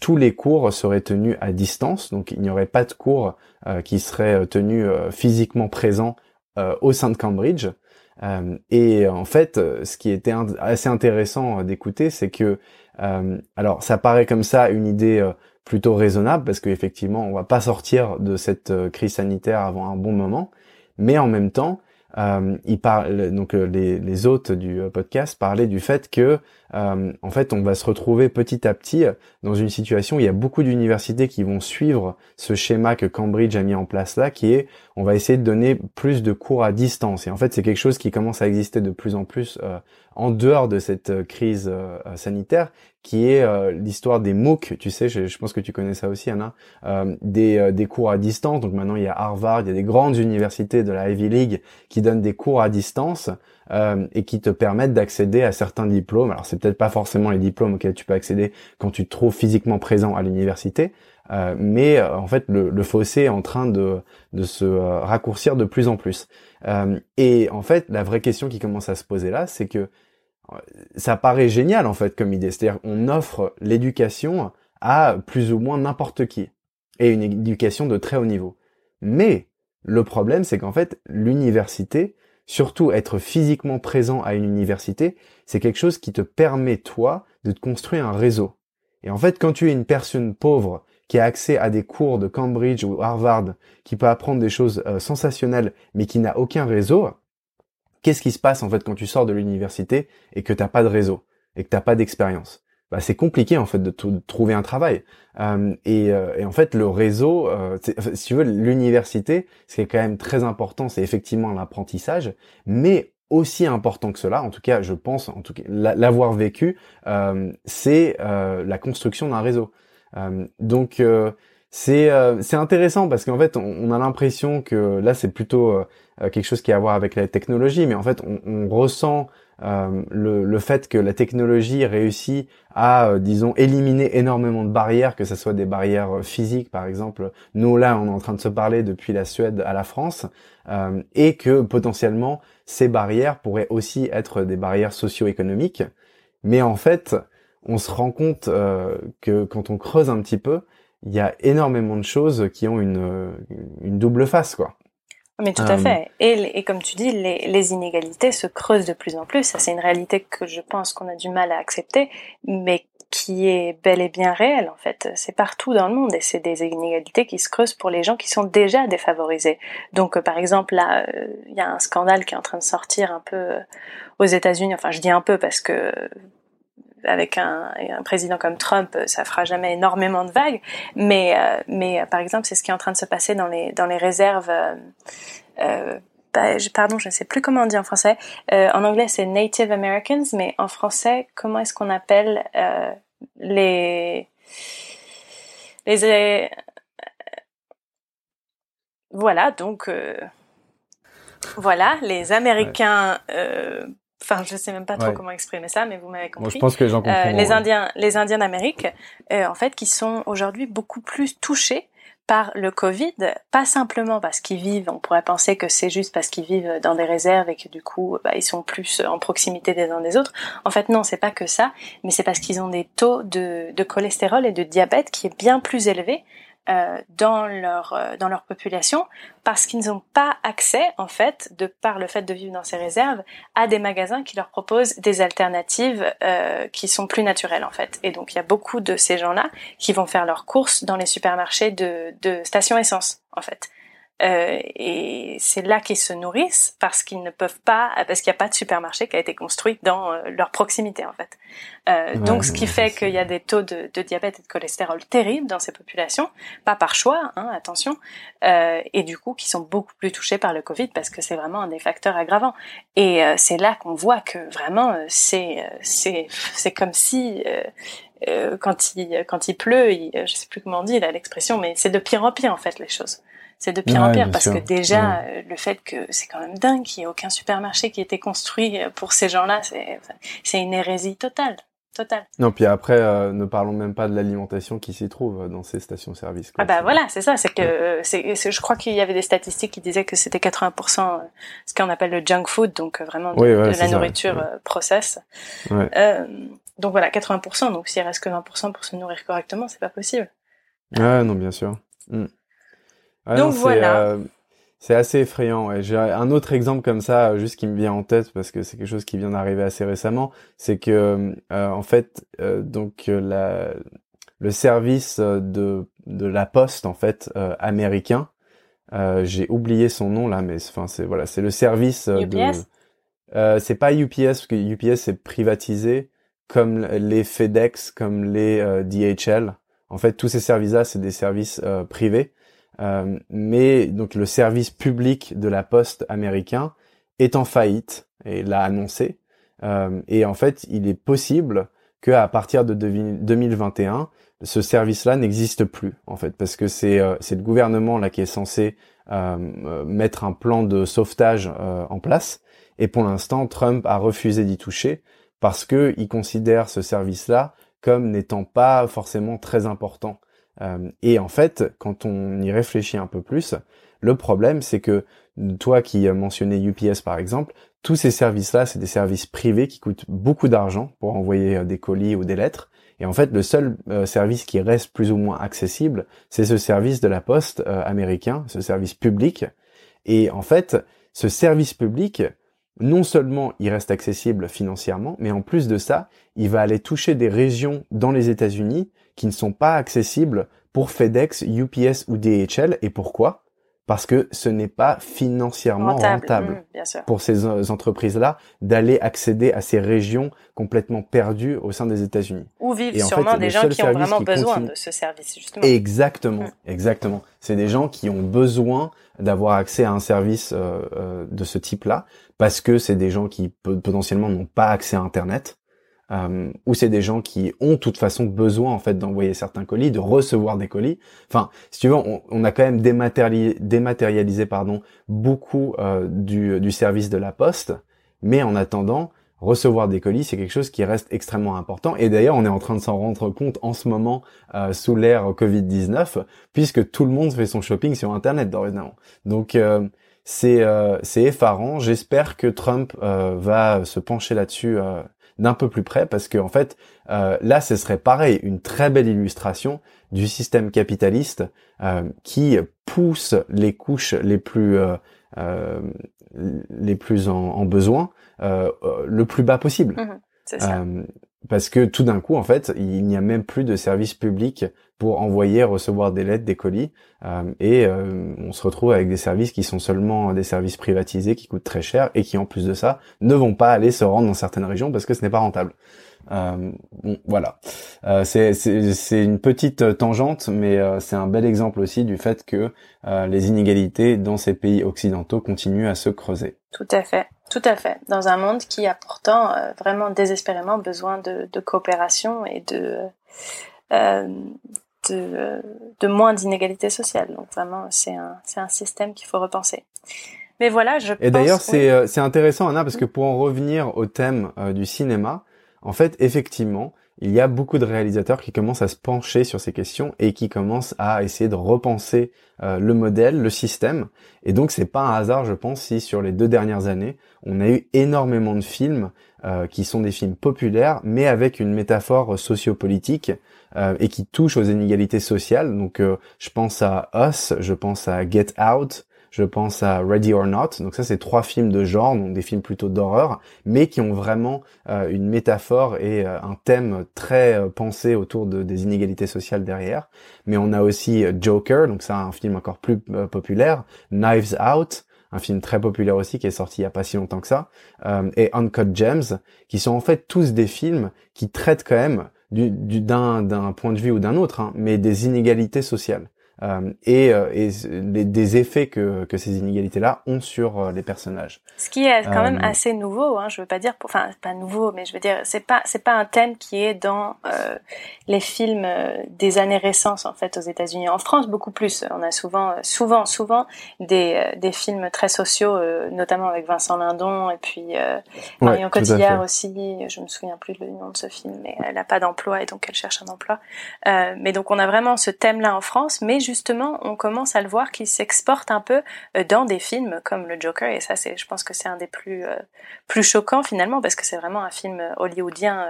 tous les cours seraient tenus à distance, donc il n'y aurait pas de cours qui seraient tenus physiquement présents euh, au sein de Cambridge. Euh, et en fait, euh, ce qui était assez intéressant d'écouter, c'est que, alors, ça paraît comme ça une idée plutôt raisonnable parce qu'effectivement, on va pas sortir de cette crise sanitaire avant un bon moment, mais en même temps, euh, il parle donc euh, les, les, hôtes du euh, podcast parlaient du fait que euh, en fait on va se retrouver petit à petit dans une situation où il y a beaucoup d'universités qui vont suivre ce schéma que Cambridge a mis en place là qui est on va essayer de donner plus de cours à distance. Et en fait c'est quelque chose qui commence à exister de plus en plus en dehors de cette crise sanitaire qui est euh, l'histoire des MOOC, tu sais, je, pense que tu connais ça aussi, Anna, euh, des, euh, des cours à distance. Donc maintenant, il y a Harvard, il y a des grandes universités de la Ivy League qui donnent des cours à distance et qui te permettent d'accéder à certains diplômes. Alors, c'est peut-être pas forcément les diplômes auxquels tu peux accéder quand tu te trouves physiquement présent à l'université, mais en fait, le, le, fossé est en train de, de se raccourcir de plus en plus. et en fait, la vraie question qui commence à se poser là, c'est que ça paraît génial en fait comme idée. C'est-à-dire on offre l'éducation à plus ou moins n'importe qui et une éducation de très haut niveau. Mais le problème c'est qu'en fait l'université, surtout être physiquement présent à une université, c'est quelque chose qui te permet toi de te construire un réseau. Et en fait quand tu es une personne pauvre qui a accès à des cours de Cambridge ou Harvard, qui peut apprendre des choses euh, sensationnelles mais qui n'a aucun réseau, qu'est-ce qui se passe en fait quand tu sors de l'université et que t'as pas de réseau et que t'as pas d'expérience? Bah, c'est compliqué en fait de, trouver un travail. Euh, euh, et, en fait le réseau euh, si tu veux l'université ce qui est quand même très important c'est effectivement l'apprentissage mais aussi important que cela en tout cas je pense en tout cas l'avoir vécu c'est la construction d'un réseau. Donc c'est c'est intéressant parce qu'en fait on, a l'impression que là c'est plutôt euh, quelque chose qui a à voir avec la technologie, mais en fait, on, on ressent euh, le, le, fait que la technologie réussit à, euh, disons, éliminer énormément de barrières, que ce soit des barrières euh, physiques, par exemple. Nous, là, on est en train de se parler depuis la Suède à la France, euh, et que potentiellement, ces barrières pourraient aussi être des barrières socio-économiques. Mais en fait, on se rend compte que quand on creuse un petit peu, il y a énormément de choses qui ont une, une double face, quoi. Mais tout à euh, fait. Et, et, comme tu dis, les, les, inégalités se creusent de plus en plus. Ça, c'est une réalité que je pense qu'on a du mal à accepter, mais qui est bel et bien réelle, en fait. C'est partout dans le monde et c'est des inégalités qui se creusent pour les gens qui sont déjà défavorisés. Donc, euh, par exemple, là, euh, il y a un scandale qui est en train de sortir un peu aux États-Unis. Enfin, je dis un peu parce que avec un, président comme Trump, ça fera jamais énormément de vagues, mais euh, mais euh, par exemple, c'est ce qui est en train de se passer dans les dans les réserves. Euh, euh bah, pardon, je ne sais plus comment on dit en français. en anglais, c'est Native Americans, mais en français, comment est-ce qu'on appelle les les voilà donc voilà les Américains Enfin, je sais même pas trop comment exprimer ça, mais vous m'avez compris. je pense que j'en comprends. Euh, les Indiens, les Indiens d'Amérique, euh, en fait, qui sont aujourd'hui beaucoup plus touchés par le Covid, pas simplement parce qu'ils vivent, on pourrait penser que c'est juste parce qu'ils vivent dans des réserves et que du coup, bah, ils sont plus en proximité des uns des autres. En fait, non, c'est pas que ça, mais c'est parce qu'ils ont des taux de, de cholestérol et de diabète qui est bien plus élevé euh, dans leur euh, dans leur population parce qu'ils n'ont pas accès en fait de par le fait de vivre dans ces réserves à des magasins qui leur proposent des alternatives euh, qui sont plus naturelles en fait. Et donc il y a beaucoup de ces gens-là qui vont faire leurs courses dans les supermarchés de, de stations essence en fait Euh, et c'est là qu'ils se nourrissent parce qu'ils ne peuvent pas, parce qu'il n'y a pas de supermarché qui a été construit dans euh, leur proximité en fait. Euh, donc ce qui fait qu'il y a des taux de, de, diabète et de cholestérol terribles dans ces populations, pas par choix, hein, attention, euh, et du coup qui sont beaucoup plus touchés par le Covid parce que c'est vraiment un des facteurs aggravants. Et euh, c'est là qu'on voit que vraiment c'est c'est c'est comme si quand il quand il pleut, il, je sais plus comment on dit là l'expression, mais c'est de pire en pire en fait les choses c'est de pire en pire parce que déjà euh, le fait que c'est quand même dingue qu'il n'y ait aucun supermarché qui ait été construit euh, pour ces gens-là, c'est une hérésie totale. Non, puis après, euh, ne parlons même pas de l'alimentation qui s'y trouve dans ces stations-service. Ah bah voilà, c'est ça. C'est que je crois qu'il y avait des statistiques qui disaient que c'était 80% ce qu'on appelle le junk food, donc vraiment de, la nourriture process. donc voilà, 80%. Donc s'il reste que 20% pour se nourrir correctement, c'est pas possible. Ah non, bien sûr. Donc voilà. Euh, c'est assez effrayant. J'ai un autre exemple comme ça, juste qui me vient en tête parce que c'est quelque chose qui vient d'arriver assez récemment. C'est que euh, en fait, euh, donc la, le service de de la poste en fait américain, j'ai oublié son nom là, mais enfin c'est voilà, c'est le service UPS? de. c'est pas UPS parce que UPS c'est privatisé comme les FedEx, comme les DHL. En fait, tous ces services-là, c'est des services privés. Euh, mais donc le service public de la poste américain est en faillite et l'a annoncé. Euh, et en fait, il est possible que à partir de 2021, ce service-là n'existe plus en fait, parce que c'est euh, le gouvernement là qui est censé mettre un plan de sauvetage en place. Et pour l'instant, Trump a refusé d'y toucher parce que il considère ce service-là comme n'étant pas forcément très important euh, et en fait, quand on y réfléchit un peu plus, le problème, c'est que toi qui as mentionné UPS par exemple, tous ces services-là, c'est des services privés qui coûtent beaucoup d'argent pour envoyer euh, des colis ou des lettres. Et en fait, le seul euh, service qui reste plus ou moins accessible, c'est ce service de la poste américain, ce service public. Et en fait, ce service public, non seulement il reste accessible financièrement, mais en plus de ça, il va aller toucher des régions dans les États-Unis qui ne sont pas accessibles pour FedEx, UPS ou DHL. Et pourquoi? Parce que ce n'est pas financièrement rentable, mmh, pour ces euh, entreprises-là d'aller accéder à ces régions complètement perdues au sein des États-Unis. Ou vivent sûrement des gens qui ont vraiment besoin de ce service, justement. Exactement, mmh. exactement. C'est des gens qui ont besoin d'avoir accès à un service euh, euh, de ce type-là, parce que c'est des gens qui potentiellement n'ont pas accès à Internet, euh, ou c'est des gens qui ont de toute façon besoin en fait d'envoyer certains colis, de recevoir des colis. Enfin, si tu veux, on, a quand même dématérialisé, pardon beaucoup euh, du, du service de la poste, mais en attendant, recevoir des colis, c'est quelque chose qui reste extrêmement important. Et d'ailleurs, on est en train de s'en rendre compte en ce moment euh, sous l'ère Covid-19, puisque tout le monde fait son shopping sur Internet dorénavant. Donc euh, euh, c'est effarant. J'espère que Trump va se pencher là-dessus d'un peu plus près parce que en fait euh, là ce serait pareil une très belle illustration du système capitaliste euh, qui pousse les couches les plus euh, les plus en, besoin le plus bas possible. Mmh parce que tout d'un coup, en fait, il n'y a même plus de service public pour envoyer, recevoir des lettres, des colis, euh, et euh, on se retrouve avec des services qui sont seulement des services privatisés, qui coûtent très cher, et qui, en plus de ça, ne vont pas aller se rendre dans certaines régions parce que ce n'est pas rentable. Euh, bon, voilà. C'est une petite tangente, mais c'est un bel exemple aussi du fait que les inégalités dans ces pays occidentaux continuent à se creuser. Tout à fait, tout à fait. Dans un monde qui a pourtant vraiment désespérément besoin de, de coopération et de de, de, moins d'inégalités sociales. Donc vraiment, c'est un, c'est un système qu'il faut repenser. Mais voilà, je Et d'ailleurs, c'est, c'est intéressant, Anna, parce que pour en revenir au thème du cinéma, en fait, effectivement, il y a beaucoup de réalisateurs qui commencent à se pencher sur ces questions et qui commencent à essayer de repenser euh, le modèle, le système. Et donc, c'est pas un hasard, je pense, si sur les deux dernières années, on a eu énormément de films euh, qui sont des films populaires, mais avec une métaphore sociopolitique euh, et qui touchent aux inégalités sociales. Donc, je pense à Us, je pense à Get Out, je pense à Ready or Not. Donc ça, c'est trois films de genre, donc des films plutôt d'horreur, mais qui ont vraiment une métaphore et un thème très pensé autour de, des inégalités sociales derrière. Mais on a aussi Joker, donc c'est un film encore plus populaire, Knives Out, un film très populaire aussi qui est sorti il y a pas si longtemps que ça, euh, et Uncut Gems, qui sont en fait tous des films qui traitent quand même d'un d'un point de vue ou d'un autre, hein, mais des inégalités sociales. Euh, et, euh, des effets que, que ces inégalités-là ont sur euh, les personnages. Ce qui est quand même assez nouveau, hein, je veux pas dire, enfin pas nouveau, mais je veux dire c'est pas c'est pas un thème qui est dans les films des années récentes en fait aux États-Unis. En France beaucoup plus. On a souvent souvent souvent des des films très sociaux, notamment avec Vincent Lindon et puis Marion Cotillard aussi. Je me souviens plus du nom de ce film, mais elle a pas d'emploi et donc elle cherche un emploi. mais donc on a vraiment ce thème-là en France, mais justement, on commence à le voir qu'il s'exporte un peu euh, dans des films comme le Joker, et ça, c'est, je pense que c'est un des plus euh, plus choquants finalement, parce que c'est vraiment un film hollywoodien.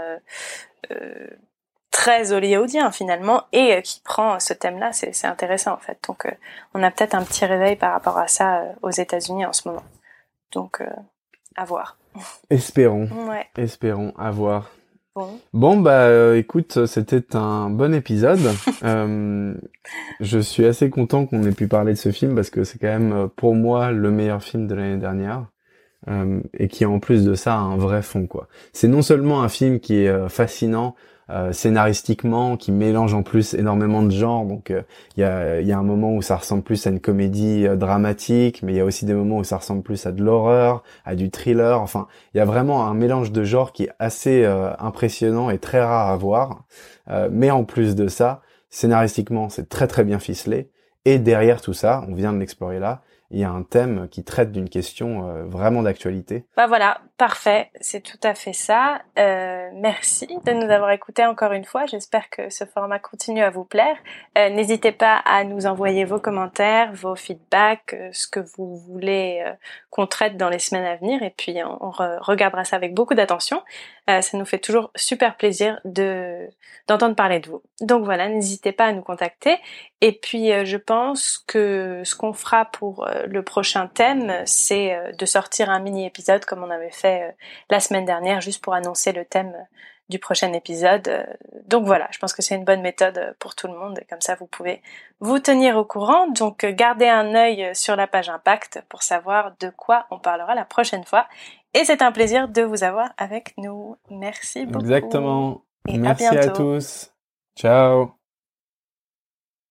Euh, très hollywoodien finalement et qui prend ce thème-là, c'est intéressant en fait. Donc on a peut-être un petit réveil par rapport à ça aux États-Unis en ce moment. Donc à voir. Espérons. Ouais. Espérons à voir. Bon, bah euh, écoute, c'était un bon épisode. euh, je suis assez content qu'on ait pu parler de ce film parce que c'est quand même euh, pour moi le meilleur film de l'année dernière. Euh, et qui en plus de ça a un vrai fond quoi. C'est non seulement un film qui est fascinant euh, scénaristiquement, qui mélange en plus énormément de genres. Donc euh, il y, a, y, a, un moment où ça ressemble plus à une comédie euh, dramatique, mais il y a aussi des moments où ça ressemble plus à de l'horreur, à du thriller. Enfin, il y a vraiment un mélange de genres qui est assez impressionnant et très rare à voir. mais en plus de ça, scénaristiquement, c'est très très bien ficelé. Et derrière tout ça, on vient de l'explorer là, il y a un thème qui traite d'une question euh, vraiment d'actualité. Bah voilà, parfait, c'est tout à fait ça. Euh, merci de nous avoir écoutés encore une fois. J'espère que ce format continue à vous plaire. Euh, n'hésitez pas à nous envoyer vos commentaires, vos feedbacks, ce que vous voulez qu'on traite dans les semaines à venir, et puis on, regardera ça avec beaucoup d'attention. Ça nous fait toujours super plaisir de d'entendre parler de vous. Donc voilà, n'hésitez pas à nous contacter. Et puis je pense que ce qu'on fera pour le prochain thème, c'est euh, de sortir un mini épisode comme on avait fait euh, la semaine dernière, juste pour annoncer le thème du prochain épisode. Euh, donc voilà, je pense que c'est une bonne méthode pour tout le monde comme ça vous pouvez vous tenir au courant. Donc gardez un œil sur la page Impact pour savoir de quoi on parlera la prochaine fois. Et c'est un plaisir de vous avoir avec nous. Merci beaucoup. Exactement. Merci à tous. Ciao.